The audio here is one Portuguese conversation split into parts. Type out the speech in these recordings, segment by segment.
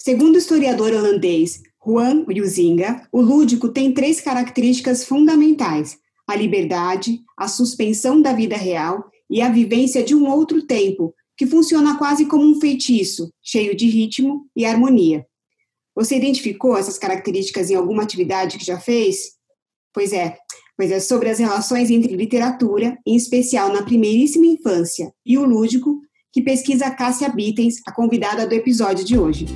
Segundo o historiador holandês Juan Huizinga, o lúdico tem três características fundamentais: a liberdade, a suspensão da vida real e a vivência de um outro tempo, que funciona quase como um feitiço, cheio de ritmo e harmonia. Você identificou essas características em alguma atividade que já fez? Pois é, pois é sobre as relações entre literatura, em especial na primeiríssima infância, e o lúdico, que pesquisa Cássia Bittens, a convidada do episódio de hoje.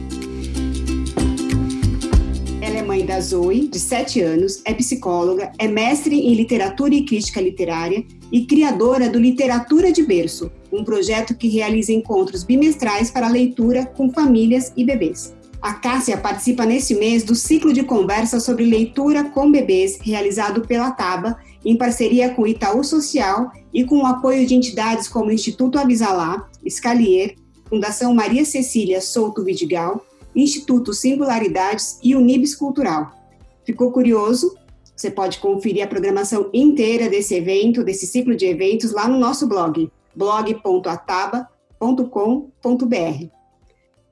Mãe da Zoe, de 7 anos, é psicóloga, é mestre em literatura e crítica literária e criadora do Literatura de Berço, um projeto que realiza encontros bimestrais para leitura com famílias e bebês. A Cássia participa nesse mês do ciclo de conversa sobre leitura com bebês realizado pela Taba, em parceria com o Itaú Social e com o apoio de entidades como o Instituto Avisalá, Scalier, Fundação Maria Cecília Souto Vidigal Instituto Singularidades e Unibis Cultural. Ficou curioso? Você pode conferir a programação inteira desse evento, desse ciclo de eventos, lá no nosso blog, blog.ataba.com.br.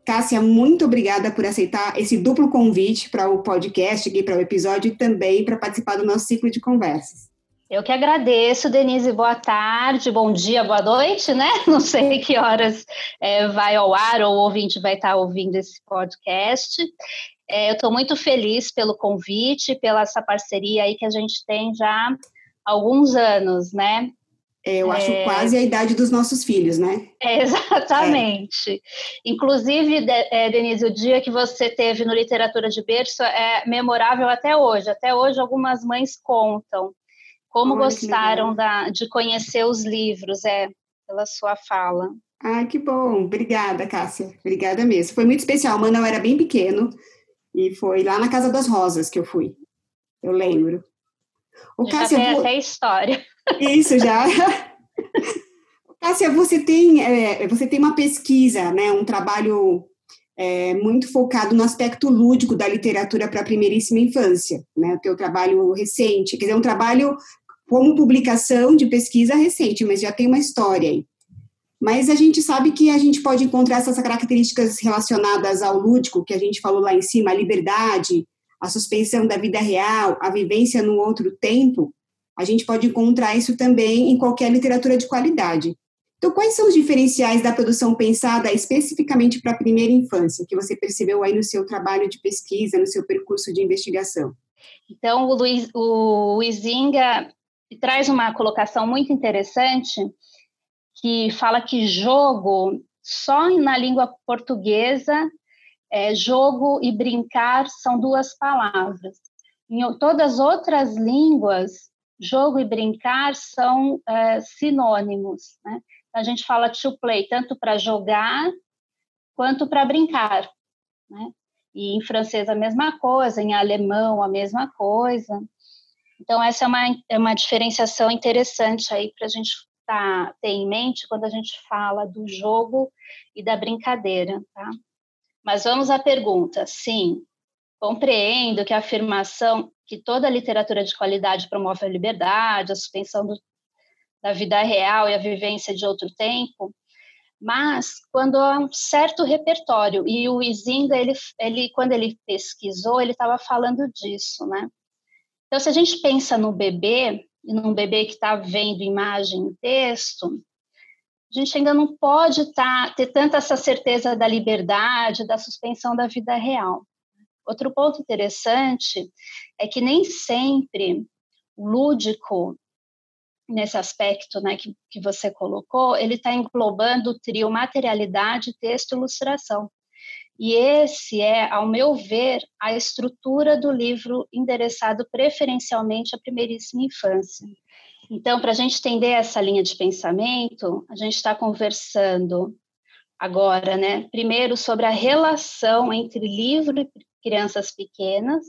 Cássia, muito obrigada por aceitar esse duplo convite para o podcast para o episódio e também para participar do nosso ciclo de conversas. Eu que agradeço, Denise. Boa tarde, bom dia, boa noite, né? Não sei que horas é, vai ao ar ou o ouvinte vai estar ouvindo esse podcast. É, eu estou muito feliz pelo convite, pela essa parceria aí que a gente tem já há alguns anos, né? É, eu acho é... quase a idade dos nossos filhos, né? É, exatamente. É. Inclusive, é, Denise, o dia que você teve no Literatura de Berço é memorável até hoje. Até hoje, algumas mães contam como Olha, gostaram da, de conhecer os livros, é, pela sua fala. Ah, que bom. Obrigada, Cássia. Obrigada mesmo. Foi muito especial. O Manuel era bem pequeno e foi lá na Casa das Rosas que eu fui. Eu lembro. O já Cássia, tem até história. Isso, já. Cássia, você tem, é, você tem uma pesquisa, né, um trabalho é, muito focado no aspecto lúdico da literatura para a primeiríssima infância, né, o teu trabalho recente, quer dizer, um trabalho como publicação de pesquisa recente, mas já tem uma história aí. Mas a gente sabe que a gente pode encontrar essas características relacionadas ao lúdico, que a gente falou lá em cima, a liberdade, a suspensão da vida real, a vivência no outro tempo, a gente pode encontrar isso também em qualquer literatura de qualidade. Então, quais são os diferenciais da produção pensada especificamente para a primeira infância, que você percebeu aí no seu trabalho de pesquisa, no seu percurso de investigação? Então, o Luiz, o Izinga traz uma colocação muito interessante que fala que jogo, só na língua portuguesa, é, jogo e brincar são duas palavras. Em todas as outras línguas, jogo e brincar são é, sinônimos. Né? A gente fala to play tanto para jogar quanto para brincar. Né? E em francês a mesma coisa, em alemão a mesma coisa. Então, essa é uma, é uma diferenciação interessante aí para a gente tá, ter em mente quando a gente fala do jogo e da brincadeira, tá? Mas vamos à pergunta. Sim, compreendo que a afirmação que toda literatura de qualidade promove a liberdade, a suspensão do, da vida real e a vivência de outro tempo, mas quando há um certo repertório, e o Izinga, ele, ele, quando ele pesquisou, ele estava falando disso, né? Então, se a gente pensa no bebê, e num bebê que está vendo imagem e texto, a gente ainda não pode tá, ter tanta essa certeza da liberdade, da suspensão da vida real. Outro ponto interessante é que nem sempre o lúdico, nesse aspecto né, que, que você colocou, ele está englobando o trio materialidade, texto e ilustração. E esse é, ao meu ver, a estrutura do livro endereçado preferencialmente à primeiríssima infância. Então, para a gente entender essa linha de pensamento, a gente está conversando agora, né? Primeiro sobre a relação entre livro e crianças pequenas.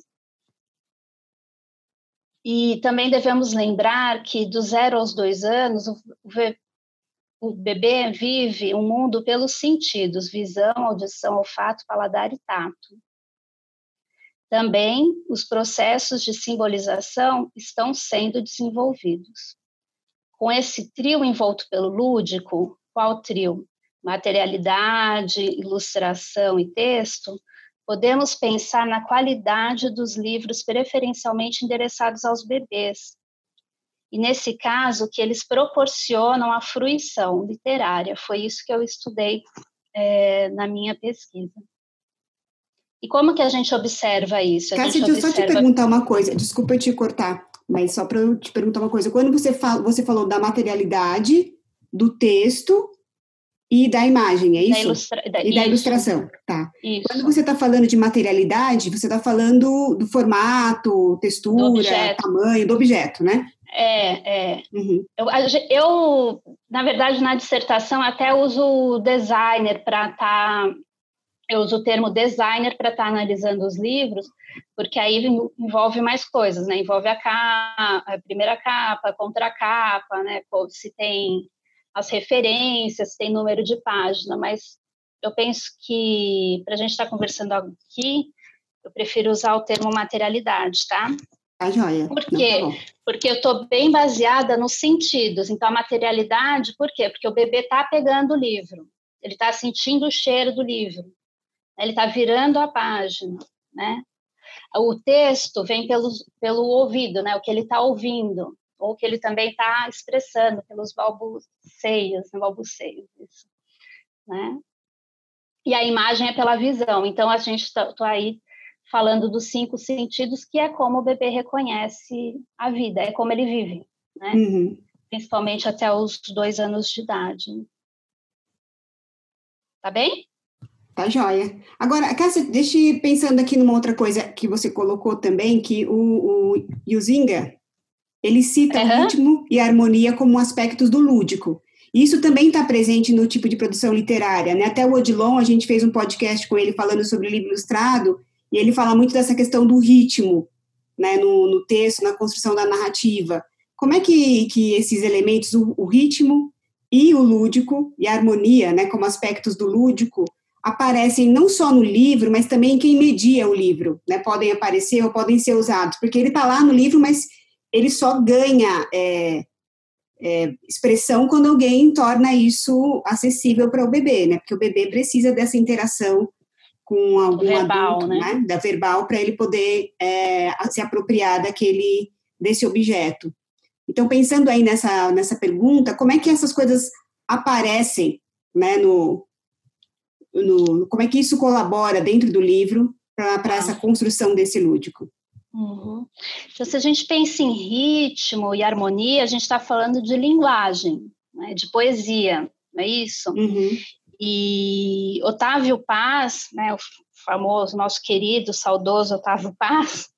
E também devemos lembrar que do zero aos dois anos, o o bebê vive um mundo pelos sentidos, visão, audição, olfato, paladar e tato. Também os processos de simbolização estão sendo desenvolvidos. Com esse trio envolto pelo lúdico, qual trio? Materialidade, ilustração e texto, podemos pensar na qualidade dos livros preferencialmente endereçados aos bebês. E nesse caso, que eles proporcionam a fruição literária. Foi isso que eu estudei é, na minha pesquisa. E como que a gente observa isso? Cássia, deixa eu só te perguntar uma coisa, desculpa eu te cortar, mas só para eu te perguntar uma coisa. Quando você, fala, você falou da materialidade do texto e da imagem, é isso? Da ilustra... da... E da ilustração, tá. Isso. Quando você está falando de materialidade, você está falando do formato, textura, do tamanho, do objeto, né? É, é. Uhum. Eu, eu, na verdade, na dissertação até uso designer para estar. Tá, eu uso o termo designer para estar tá analisando os livros, porque aí envolve mais coisas, né? Envolve a capa, a primeira capa, a contracapa, né? Se tem as referências, se tem número de página, mas eu penso que para a gente estar tá conversando aqui, eu prefiro usar o termo materialidade, tá? Tá joia. Por quê? Não, tá porque eu estou bem baseada nos sentidos. Então, a materialidade, por quê? Porque o bebê está pegando o livro, ele está sentindo o cheiro do livro, ele está virando a página, né? O texto vem pelo, pelo ouvido, né? O que ele está ouvindo, ou que ele também está expressando pelos balbuceios, né? balbuceios, isso, né? E a imagem é pela visão. Então, a gente está aí falando dos cinco sentidos, que é como o bebê reconhece a vida, é como ele vive, né? Uhum. Principalmente até os dois anos de idade. Tá bem? Tá joia. Agora, Cássia, deixa pensando aqui numa outra coisa que você colocou também, que o, o Yuzinga, ele cita uhum. o ritmo e harmonia como aspectos do lúdico. Isso também está presente no tipo de produção literária, né? Até o Odilon, a gente fez um podcast com ele falando sobre livro ilustrado, e ele fala muito dessa questão do ritmo, né, no, no texto, na construção da narrativa. Como é que, que esses elementos, o, o, ritmo e o lúdico, e a harmonia, né, como aspectos do lúdico, aparecem não só no livro, mas também em quem media o livro, né, podem aparecer ou podem ser usados, porque ele está lá no livro, mas ele só ganha é, é, expressão quando alguém torna isso acessível para o bebê, né, porque o bebê precisa dessa interação com algum verbal, adulto, né? né? Da verbal, para ele poder é, se apropriar daquele, desse objeto. Então, pensando aí nessa, nessa pergunta, como é que essas coisas aparecem, né, no, no como é que isso colabora dentro do livro para essa construção desse lúdico? Uhum. Então, se a gente pensa em ritmo e harmonia, a gente está falando de linguagem, né, de poesia, não é isso? Uhum. E Otávio Paz, né, o famoso, nosso querido, saudoso Otávio Paz,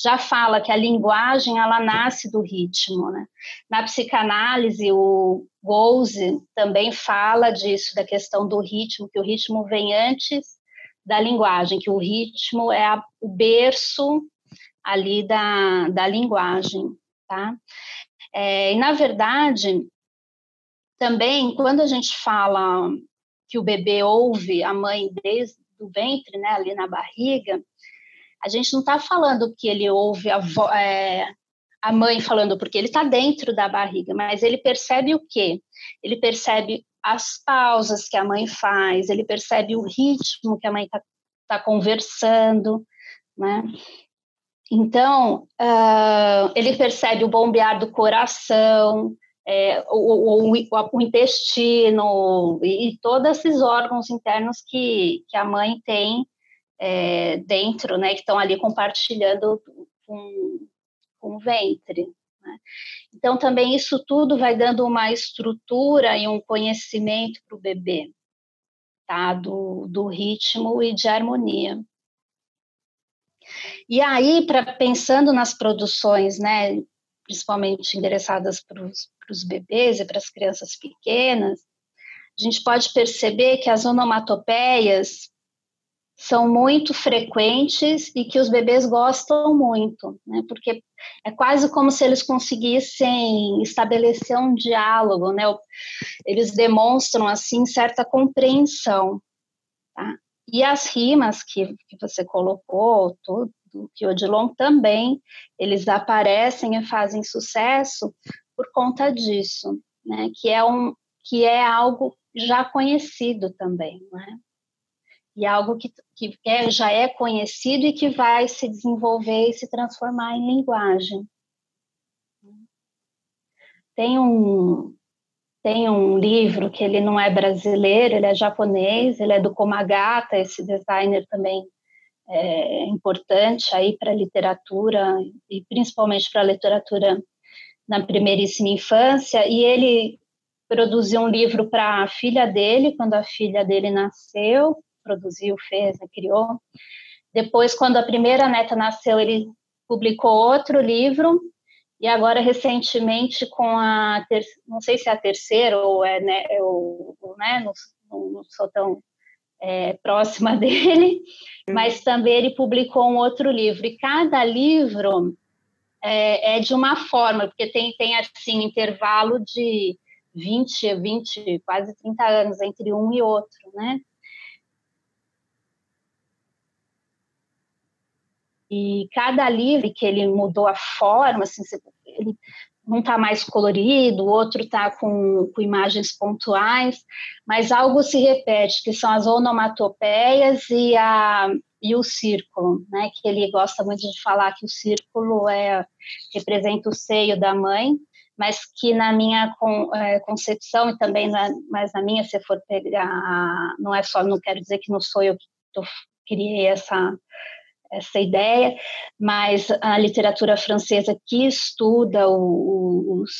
já fala que a linguagem ela nasce do ritmo. Né? Na psicanálise, o Gouze também fala disso, da questão do ritmo, que o ritmo vem antes da linguagem, que o ritmo é a, o berço ali da, da linguagem. Tá? É, e, na verdade, também, quando a gente fala que o bebê ouve a mãe desde o ventre, né, ali na barriga, a gente não está falando que ele ouve a, é, a mãe falando, porque ele está dentro da barriga, mas ele percebe o quê? Ele percebe as pausas que a mãe faz, ele percebe o ritmo que a mãe está tá conversando, né? Então, uh, ele percebe o bombear do coração, é, o, o, o, intestino e, todos esses órgãos internos que, que a mãe tem é, dentro, né, que estão ali compartilhando com, com o ventre. Né? Então, também isso tudo vai dando uma estrutura e um conhecimento para o bebê, tá? do, do ritmo e de harmonia. E aí, pra, pensando nas produções, né, principalmente endereçadas para os para os bebês e para as crianças pequenas, a gente pode perceber que as onomatopeias são muito frequentes e que os bebês gostam muito, né? Porque é quase como se eles conseguissem estabelecer um diálogo, né? Eles demonstram assim certa compreensão, tá? E as rimas que, que você colocou, tudo que o Odilon também, eles aparecem e fazem sucesso por conta disso, né? Que é um que é algo já conhecido também, né? e algo que, que é, já é conhecido e que vai se desenvolver e se transformar em linguagem. Tem um, tem um livro que ele não é brasileiro, ele é japonês, ele é do Komagata, esse designer também é, importante aí para a literatura e principalmente para a literatura na primeiríssima infância e ele produziu um livro para a filha dele quando a filha dele nasceu produziu fez né, criou depois quando a primeira neta nasceu ele publicou outro livro e agora recentemente com a ter, não sei se é a terceira ou é né, eu, né não, não sou tão é, próxima dele, mas também ele publicou um outro livro. E cada livro é, é de uma forma, porque tem, tem assim, intervalo de 20, 20, quase 30 anos entre um e outro, né? E cada livro que ele mudou a forma, assim, ele um está mais colorido, o outro está com, com, imagens pontuais, mas algo se repete, que são as onomatopeias e, a, e o círculo, né? Que ele gosta muito de falar que o círculo é, representa o seio da mãe, mas que na minha con, é, concepção e também na, mas na minha, se for pegar, não é só, não quero dizer que não sou eu que tô, criei essa essa ideia, mas a literatura francesa que estuda o, o, os,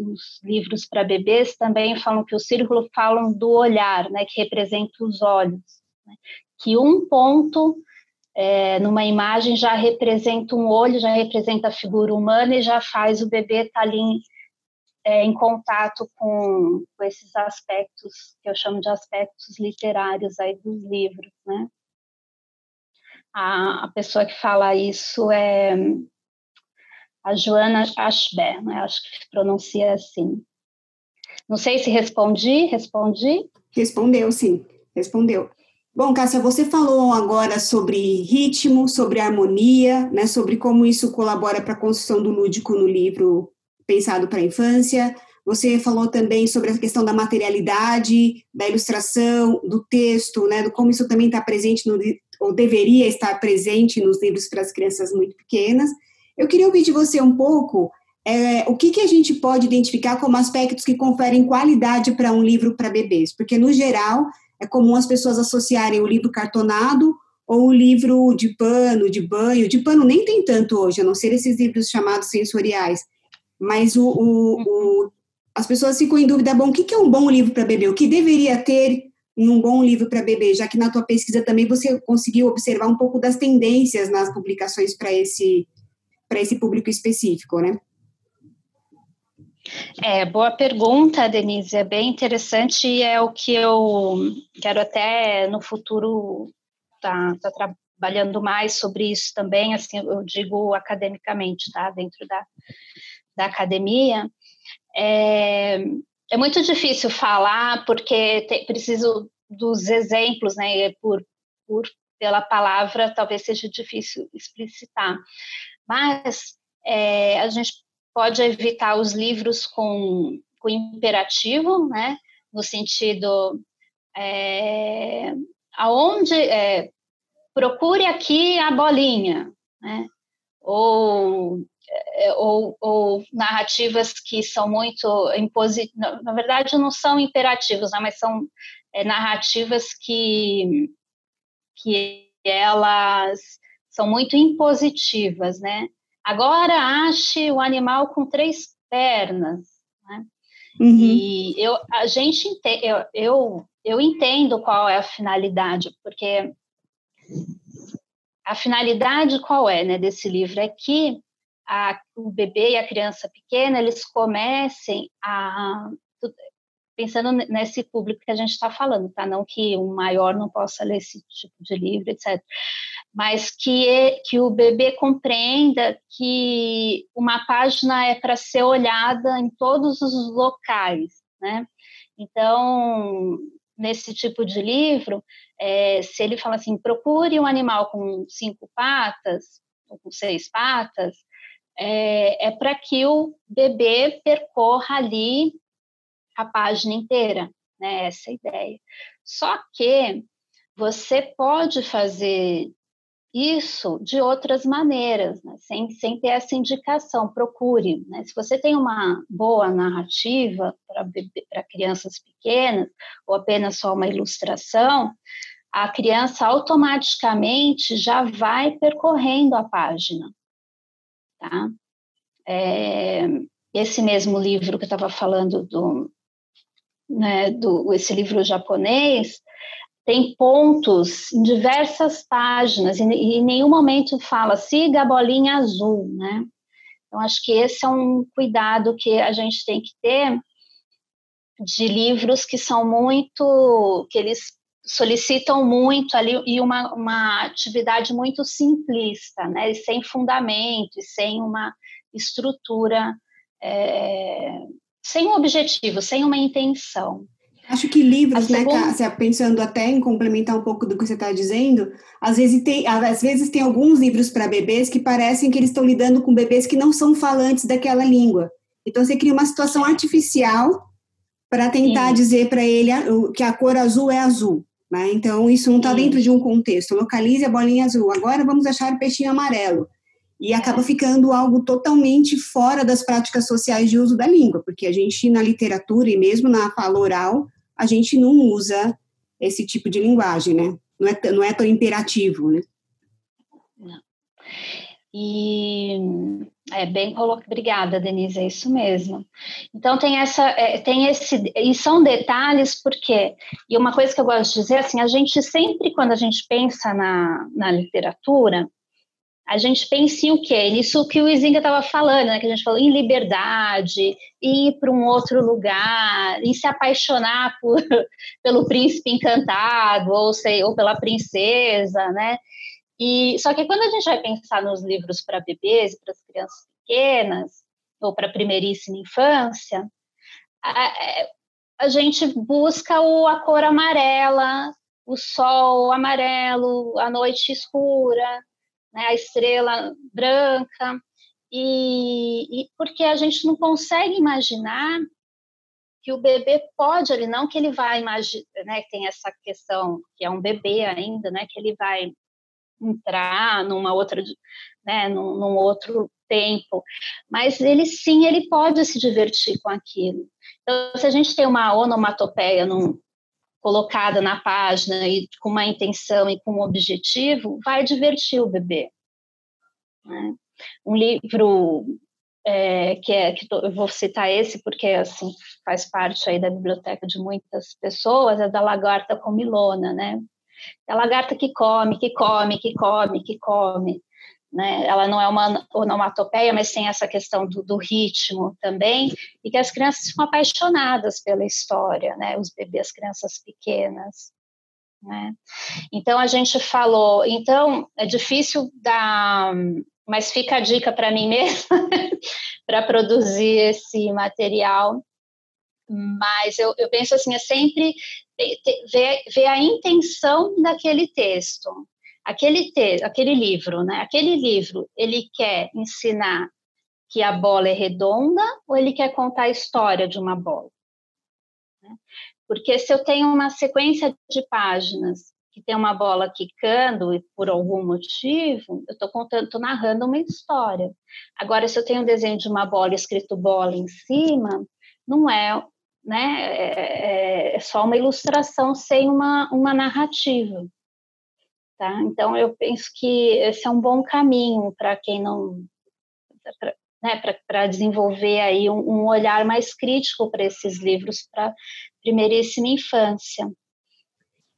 os, livros para bebês também falam que o círculo falam do olhar, né, que representa os olhos, né, que um ponto é, numa imagem já representa um olho, já representa a figura humana e já faz o bebê estar tá ali em, é, em contato com, com esses aspectos que eu chamo de aspectos literários aí dos livros, né? a, a pessoa que fala isso é a Joana Ashber, né? acho que pronuncia assim. Não sei se respondi, respondi? Respondeu, sim, respondeu. Bom, Cássia, você falou agora sobre ritmo, sobre harmonia, né, sobre como isso colabora para a construção do lúdico no livro Pensado para a Infância. Você falou também sobre a questão da materialidade, da ilustração, do texto, né, do como isso também está presente no, ou deveria estar presente nos livros para as crianças muito pequenas. Eu queria ouvir de você um pouco é, o que, que a gente pode identificar como aspectos que conferem qualidade para um livro para bebês, porque no geral é comum as pessoas associarem o livro cartonado ou o livro de pano, de banho. De pano nem tem tanto hoje, a não ser esses livros chamados sensoriais. Mas o, o, o as pessoas ficam em dúvida, bom, o que é um bom livro para bebê? O que deveria ter em um bom livro para bebê, já que na tua pesquisa também você conseguiu observar um pouco das tendências nas publicações para esse, esse público específico, né? É, boa pergunta, Denise, é bem interessante e é o que eu quero até no futuro tá, tá trabalhando mais sobre isso também, assim, eu digo academicamente, tá, dentro da, da academia, é, é muito difícil falar porque te, preciso dos exemplos, né? Por, por pela palavra talvez seja difícil explicitar, mas é, a gente pode evitar os livros com, com imperativo, né? No sentido é, aonde é, procure aqui a bolinha, né? Ou é, ou, ou, narrativas que são muito impositivas, na verdade não são imperativos, né, mas são é, narrativas que, que elas são muito impositivas, né? Agora ache o animal com três pernas, né? Uhum. E eu, a gente eu, eu, eu entendo qual é a finalidade, porque a finalidade qual é, né, desse livro é que a, o bebê e a criança pequena eles comecem a pensando nesse público que a gente está falando, tá? Não que um maior não possa ler esse tipo de livro, etc. Mas que, que o bebê compreenda que uma página é para ser olhada em todos os locais, né? Então, nesse tipo de livro, é, se ele fala assim, procure um animal com cinco patas, ou com seis patas, é, é para que o bebê percorra ali a página inteira, né? Essa é a ideia. Só que você pode fazer isso de outras maneiras, né? sem, sem ter essa indicação. Procure. Né? Se você tem uma boa narrativa para crianças pequenas, ou apenas só uma ilustração, a criança automaticamente já vai percorrendo a página. Tá? É, esse mesmo livro que eu estava falando do, né, do esse livro japonês, tem pontos em diversas páginas, e, em nenhum momento fala siga a bolinha azul, né? Então, acho que esse é um cuidado que a gente tem que ter de livros que são muito, que eles solicitam muito ali e uma, uma atividade muito simplista, né? E sem fundamento, e sem uma estrutura, é, sem um objetivo, sem uma intenção. Acho que livros, né, Cássia, pensando até em complementar um pouco do que você está dizendo, às vezes tem, às vezes tem alguns livros para bebês que parecem que eles estão lidando com bebês que não são falantes daquela língua. Então você cria uma situação artificial para tentar Sim. dizer para ele que a cor azul é azul. Né? Então isso não está dentro de um contexto. Localize a bolinha azul. Agora vamos achar o peixinho amarelo. E acaba ficando algo totalmente fora das práticas sociais de uso da língua, porque a gente, na literatura e mesmo na fala oral, a gente não usa esse tipo de linguagem, né? Não é, não é tão imperativo, né? Não. E é bem colocado. Obrigada, Denise, é isso mesmo. Então tem essa, é, tem esse, e são detalhes porque, e uma coisa que eu gosto de dizer assim, a gente sempre quando a gente pensa na, na literatura, a gente pensa em o quê? Nisso que o Izinga estava falando, né? que a gente falou em liberdade, ir para um outro lugar, em se apaixonar por, pelo príncipe encantado, ou, sei, ou pela princesa, né? E, só que quando a gente vai pensar nos livros para bebês e para as crianças pequenas, ou para a primeiríssima infância, a, é, a gente busca o, a cor amarela, o sol amarelo, a noite escura, né, a estrela branca, e, e, porque a gente não consegue imaginar que o bebê pode ali, não que ele vai imaginar, né, tem essa questão que é um bebê ainda, né, que ele vai entrar numa outra, né, num, num outro tempo, mas ele sim, ele pode se divertir com aquilo. Então, se a gente tem uma onomatopeia num, colocada na página e com uma intenção e com um objetivo, vai divertir o bebê. Né? Um livro é, que é que eu vou citar esse porque assim faz parte aí da biblioteca de muitas pessoas é da lagarta comilona, né? É a lagarta que come, que come, que come, que come. Né? Ela não é uma onomatopeia, mas tem essa questão do, do, ritmo também, e que as crianças ficam apaixonadas pela história, né? Os bebês, crianças pequenas. Né? Então a gente falou, então é difícil dar, mas fica a dica para mim mesma para produzir esse material. Mas eu, eu penso assim, é sempre ver, ver a intenção daquele texto aquele aquele livro, né? Aquele livro, ele quer ensinar que a bola é redonda ou ele quer contar a história de uma bola? Né? Porque se eu tenho uma sequência de páginas que tem uma bola quicando e por algum motivo, eu estou contando, estou narrando uma história. Agora, se eu tenho um desenho de uma bola escrito bola em cima, não é, né? É, é, é só uma ilustração sem uma, uma narrativa. Tá? Então, eu penso que esse é um bom caminho para quem não. Para né, desenvolver aí um, um, olhar mais crítico para esses livros para primeiríssima infância.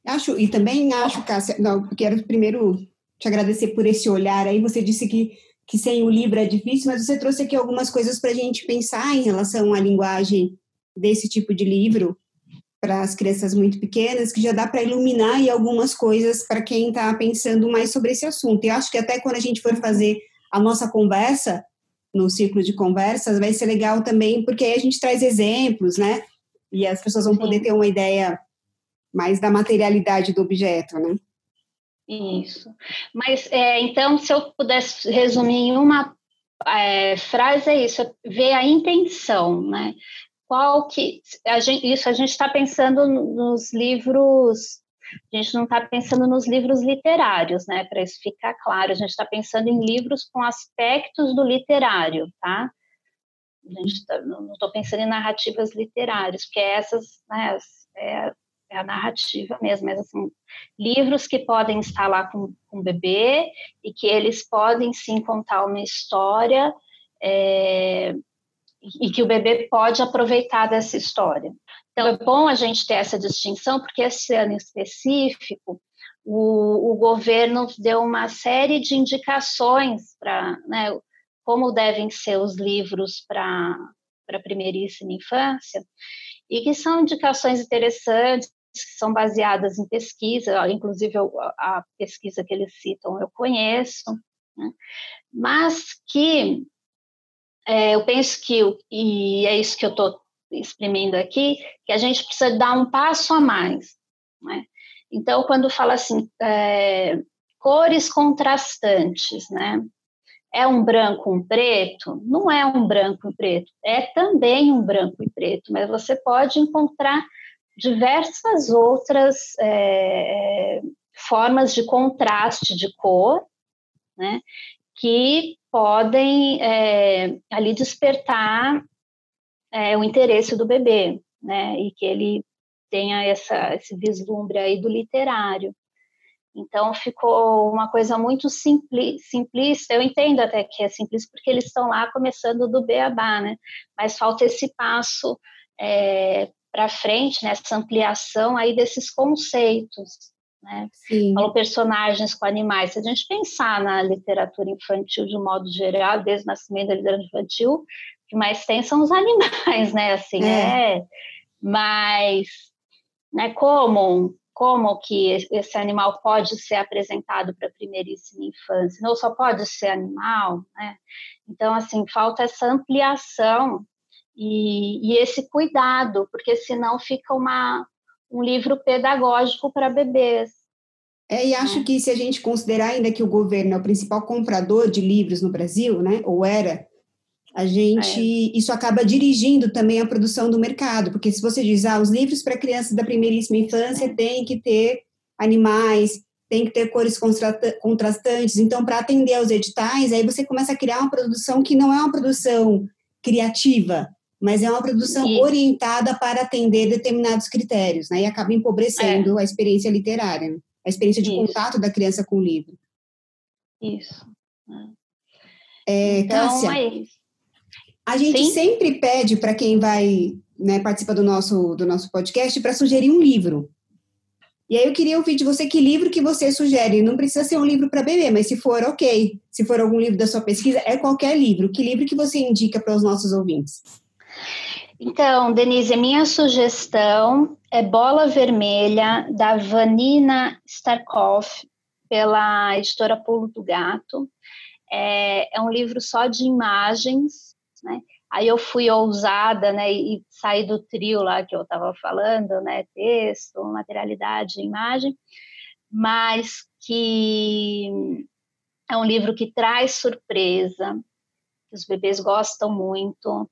Acho, e também acho, Cássia, não, quero primeiro te agradecer por esse olhar aí. Você disse que, que sem o livro é difícil, mas você trouxe aqui algumas coisas para a gente pensar em relação à linguagem desse tipo de livro para as crianças muito pequenas, que já dá para iluminar aí algumas coisas para quem está pensando mais sobre esse assunto. Eu acho que até quando a gente for fazer a nossa conversa, no ciclo de conversas, vai ser legal também, porque aí a gente traz exemplos, né? E as pessoas vão Sim. poder ter uma ideia mais da materialidade do objeto, né? Isso. Mas, é, então, se eu pudesse resumir em uma é, frase, é isso, é ver a intenção, né? Qual que a gente, isso a gente está pensando nos livros a gente não está pensando nos livros literários, né? Para isso ficar claro, a gente está pensando em livros com aspectos do literário, tá? A gente tá, não estou pensando em narrativas literárias, porque essas, né, é, é, a narrativa mesmo, mas assim, livros que podem estar lá com, com o bebê e que eles podem sim contar uma história é, e que o bebê pode aproveitar dessa história. Então, é bom a gente ter essa distinção, porque esse ano específico, o, o governo deu uma série de indicações para né, como devem ser os livros para a primeiríssima infância, e que são indicações interessantes, que são baseadas em pesquisa, inclusive a pesquisa que eles citam eu conheço, né? mas que é, eu penso que, e é isso que eu estou exprimindo aqui, que a gente precisa dar um passo a mais. Né? Então, quando fala assim, é, cores contrastantes, né? É um branco, um preto? Não é um branco e preto, é também um branco e preto, mas você pode encontrar diversas outras é, formas de contraste de cor, né? Que podem é, ali despertar é, o interesse do bebê, né? E que ele tenha essa, esse vislumbre aí do literário. Então ficou uma coisa muito simples, simplista. Eu entendo até que é simples porque eles estão lá começando do beabá, né? Mas falta esse passo é, para frente, né? ampliação aí desses conceitos. Né? Falou personagens com animais. Se a gente pensar na literatura infantil de um modo geral, desde o nascimento da literatura infantil, o que mais tem são os animais, né? Assim, é, é mas né, como como que esse animal pode ser apresentado para a primeiríssima infância, não só pode ser animal, né? Então, assim, falta essa ampliação e, e esse cuidado, porque senão fica uma, um livro pedagógico para bebês. É, e acho é. que se a gente considerar ainda que o governo é o principal comprador de livros no Brasil, né, ou era, a gente, é. isso acaba dirigindo também a produção do mercado, porque se você diz, ah, os livros para crianças da primeiríssima infância é. tem que ter animais, tem que ter cores contrastantes, então para atender aos editais, aí você começa a criar uma produção que não é uma produção criativa, mas é uma produção isso. orientada para atender determinados critérios, né? E acaba empobrecendo é. a experiência literária, né? a experiência de isso. contato da criança com o livro. Isso. É, então, Cássia, é a gente Sim? sempre pede para quem vai né, participar do nosso, do nosso podcast para sugerir um livro. E aí eu queria ouvir de você que livro que você sugere. Não precisa ser um livro para bebê, mas se for, ok. Se for algum livro da sua pesquisa, é qualquer livro. Que livro que você indica para os nossos ouvintes? Então, Denise, minha sugestão é Bola Vermelha, da Vanina Starkoff, pela editora Pulo do Gato. É, é, um livro só de imagens, né? Aí eu fui ousada, né, e saí do trio lá que eu estava falando, né, texto, materialidade, imagem, mas que é um livro que traz surpresa, que os bebês gostam muito,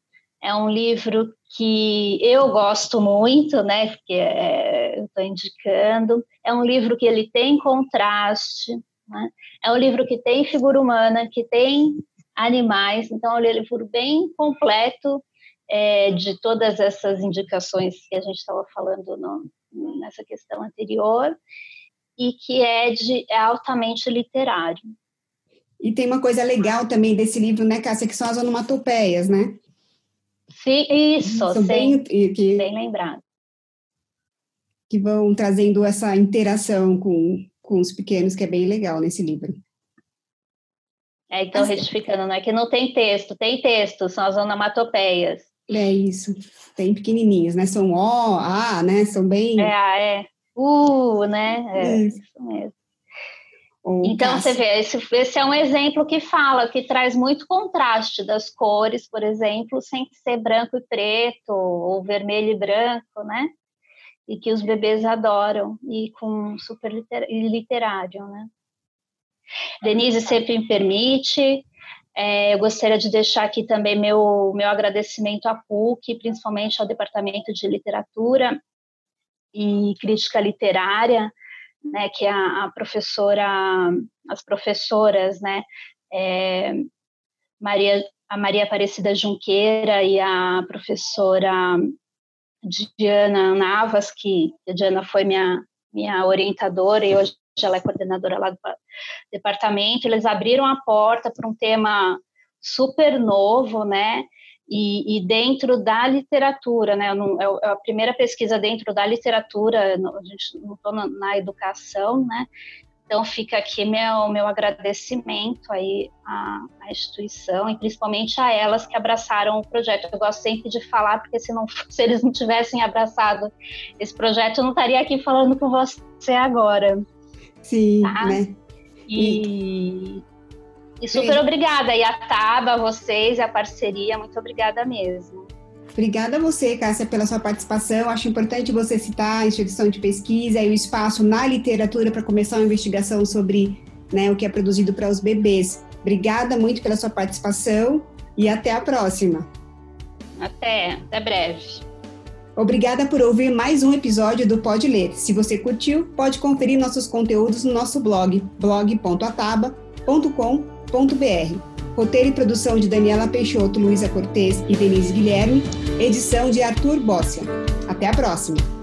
é um livro que eu gosto muito, né? Porque é, eu estou indicando. É um livro que ele tem contraste, né? É um livro que tem figura humana, que tem animais. Então, é um livro bem completo é, de todas essas indicações que a gente estava falando no, nessa questão anterior e que é, de, é altamente literário. E tem uma coisa legal também desse livro, né, Cássia, que são as onomatopeias, né? Sim, isso, São bem, que, bem lembrado. Que vão trazendo essa interação com, com os pequenos, que é bem legal nesse livro. É, então, assim, retificando, não é que não tem texto, tem texto, são as onomatopeias. É isso, tem pequenininhos, né? São O, A, né? São bem... É, é. U, né? É, isso, isso mesmo então, você vê, esse, esse, é um exemplo que fala, que traz muito contraste das cores, por exemplo, sem ser branco e preto, ou vermelho e branco, né? E que os bebês adoram, e com super liter, literário, né? Denise, sempre me permite, é, eu gostaria de deixar aqui também meu, meu agradecimento à PUC, principalmente ao Departamento de Literatura e Crítica Literária, né, que a, a professora, as professoras, né, é, Maria, a Maria Aparecida Junqueira e a professora Diana Navas, que a Diana foi minha, minha orientadora e hoje ela é coordenadora lá do departamento, eles abriram a porta para um tema super novo, né? E, e, dentro da literatura, né? Não, é, é a primeira pesquisa dentro da literatura, a gente não estou na, na, educação, né? Então fica aqui meu meu agradecimento aí à, à, instituição e principalmente a elas que abraçaram o projeto. Eu gosto sempre de falar porque se não se eles não tivessem abraçado esse projeto, eu não estaria aqui falando com você agora. Sim, tá? né? E, e super Sim. obrigada. E a Taba, a vocês e a parceria, muito obrigada mesmo. Obrigada a você, Cássia, pela sua participação. Acho importante você citar a instituição de pesquisa e o espaço na literatura para começar uma investigação sobre né, o que é produzido para os bebês. Obrigada muito pela sua participação e até a próxima. Até, até breve. Obrigada por ouvir mais um episódio do Pode Ler. Se você curtiu, pode conferir nossos conteúdos no nosso blog, blog.ataba.com.br. Roteiro e produção de Daniela Peixoto, Luísa Cortez e Denise Guilherme. Edição de Arthur Bossia. Até a próxima!